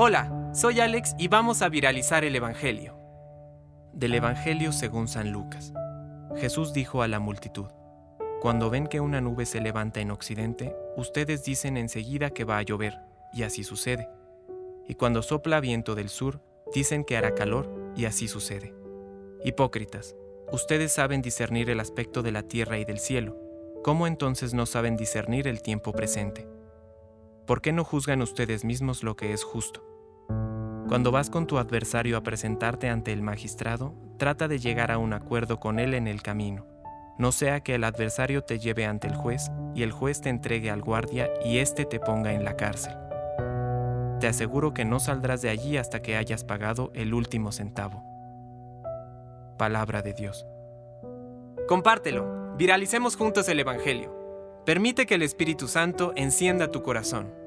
Hola, soy Alex y vamos a viralizar el Evangelio. Del Evangelio según San Lucas. Jesús dijo a la multitud, Cuando ven que una nube se levanta en occidente, ustedes dicen enseguida que va a llover, y así sucede. Y cuando sopla viento del sur, dicen que hará calor, y así sucede. Hipócritas, ustedes saben discernir el aspecto de la tierra y del cielo, ¿cómo entonces no saben discernir el tiempo presente? ¿Por qué no juzgan ustedes mismos lo que es justo? Cuando vas con tu adversario a presentarte ante el magistrado, trata de llegar a un acuerdo con él en el camino. No sea que el adversario te lleve ante el juez y el juez te entregue al guardia y éste te ponga en la cárcel. Te aseguro que no saldrás de allí hasta que hayas pagado el último centavo. Palabra de Dios. Compártelo, viralicemos juntos el Evangelio. Permite que el Espíritu Santo encienda tu corazón.